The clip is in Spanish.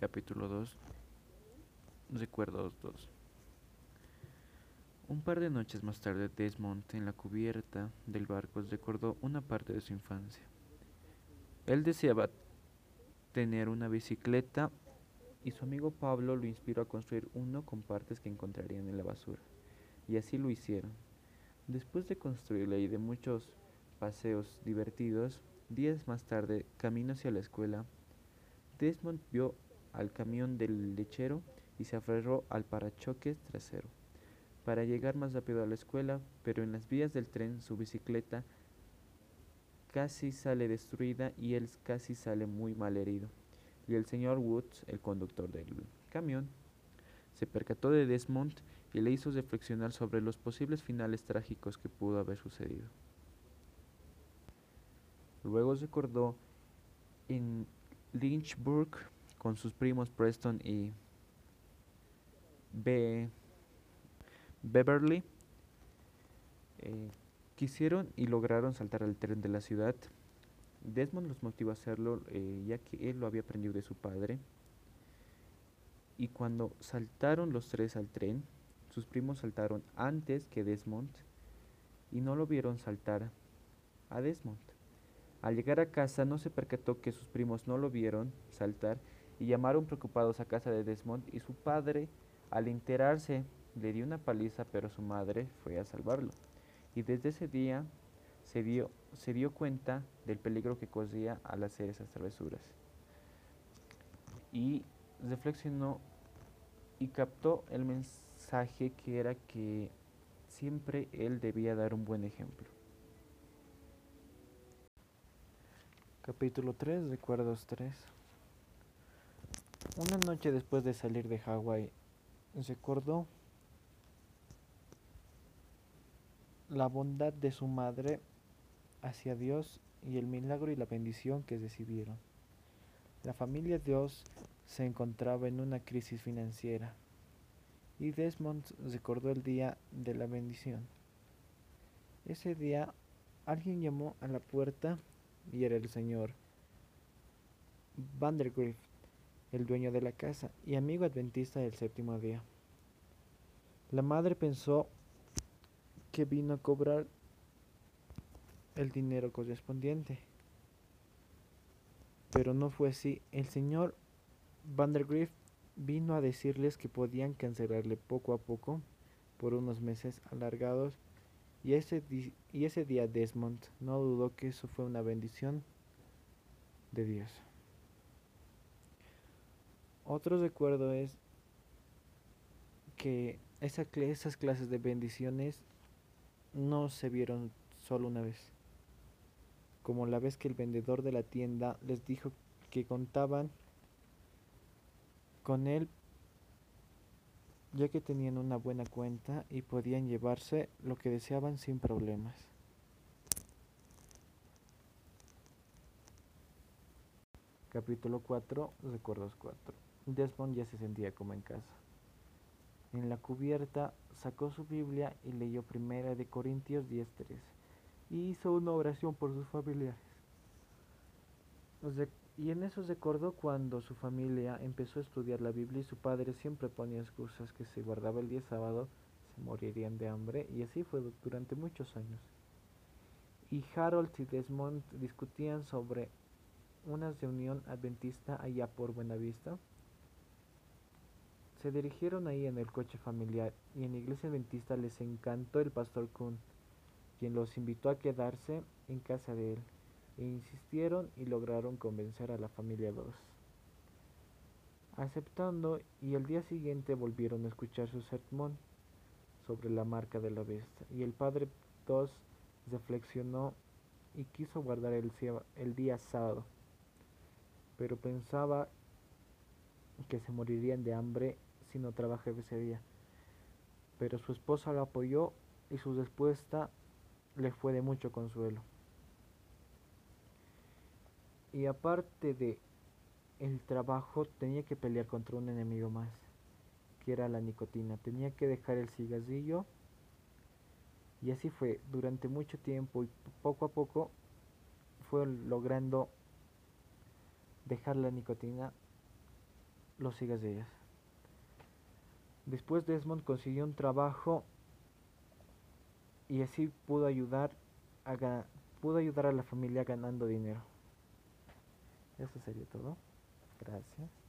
Capítulo 2 Recuerdos 2 Un par de noches más tarde, Desmond, en la cubierta del barco, recordó una parte de su infancia. Él deseaba tener una bicicleta y su amigo Pablo lo inspiró a construir uno con partes que encontrarían en la basura. Y así lo hicieron. Después de construirla y de muchos paseos divertidos, días más tarde, camino hacia la escuela, Desmond vio al camión del lechero y se aferró al parachoques trasero para llegar más rápido a la escuela, pero en las vías del tren su bicicleta casi sale destruida y él casi sale muy mal herido. Y el señor Woods, el conductor del camión, se percató de Desmond y le hizo reflexionar sobre los posibles finales trágicos que pudo haber sucedido. Luego recordó en Lynchburg con sus primos Preston y Beverly. Eh, quisieron y lograron saltar al tren de la ciudad. Desmond los motivó a hacerlo eh, ya que él lo había aprendido de su padre. Y cuando saltaron los tres al tren, sus primos saltaron antes que Desmond y no lo vieron saltar a Desmond. Al llegar a casa no se percató que sus primos no lo vieron saltar y llamaron preocupados a casa de Desmond y su padre, al enterarse, le dio una paliza, pero su madre fue a salvarlo. Y desde ese día se dio, se dio cuenta del peligro que corría al hacer esas travesuras. Y reflexionó y captó el mensaje que era que siempre él debía dar un buen ejemplo. Capítulo 3, Recuerdos 3 una noche después de salir de Hawái, recordó la bondad de su madre hacia Dios y el milagro y la bendición que recibieron. La familia Dios se encontraba en una crisis financiera y Desmond recordó el día de la bendición. Ese día alguien llamó a la puerta y era el señor Vandergrift el dueño de la casa y amigo adventista del séptimo día. La madre pensó que vino a cobrar el dinero correspondiente. Pero no fue así. El señor Vandergrift vino a decirles que podían cancelarle poco a poco por unos meses alargados y ese, y ese día Desmond no dudó que eso fue una bendición de Dios. Otro recuerdo es que esa, esas clases de bendiciones no se vieron solo una vez. Como la vez que el vendedor de la tienda les dijo que contaban con él ya que tenían una buena cuenta y podían llevarse lo que deseaban sin problemas. Capítulo 4, Recuerdos 4. Desmond ya se sentía como en casa. En la cubierta sacó su Biblia y leyó Primera de Corintios 10:3 y hizo una oración por sus familiares. Y en eso recordó cuando su familia empezó a estudiar la Biblia y su padre siempre ponía excusas que si guardaba el día sábado se morirían de hambre y así fue durante muchos años. Y Harold y Desmond discutían sobre una reunión adventista allá por Buenavista se dirigieron ahí en el coche familiar y en la iglesia adventista les encantó el pastor Kuhn, quien los invitó a quedarse en casa de él, e insistieron y lograron convencer a la familia 2. Aceptando y el día siguiente volvieron a escuchar su sermón sobre la marca de la bestia y el padre 2 reflexionó y quiso guardar el día sábado, pero pensaba que se morirían de hambre si no trabajaba ese día. Pero su esposa lo apoyó y su respuesta le fue de mucho consuelo. Y aparte de el trabajo, tenía que pelear contra un enemigo más, que era la nicotina. Tenía que dejar el cigarrillo. Y así fue, durante mucho tiempo y poco a poco fue logrando dejar la nicotina los ellas. Después Desmond consiguió un trabajo y así pudo ayudar a, pudo ayudar a la familia ganando dinero. Eso sería todo. Gracias.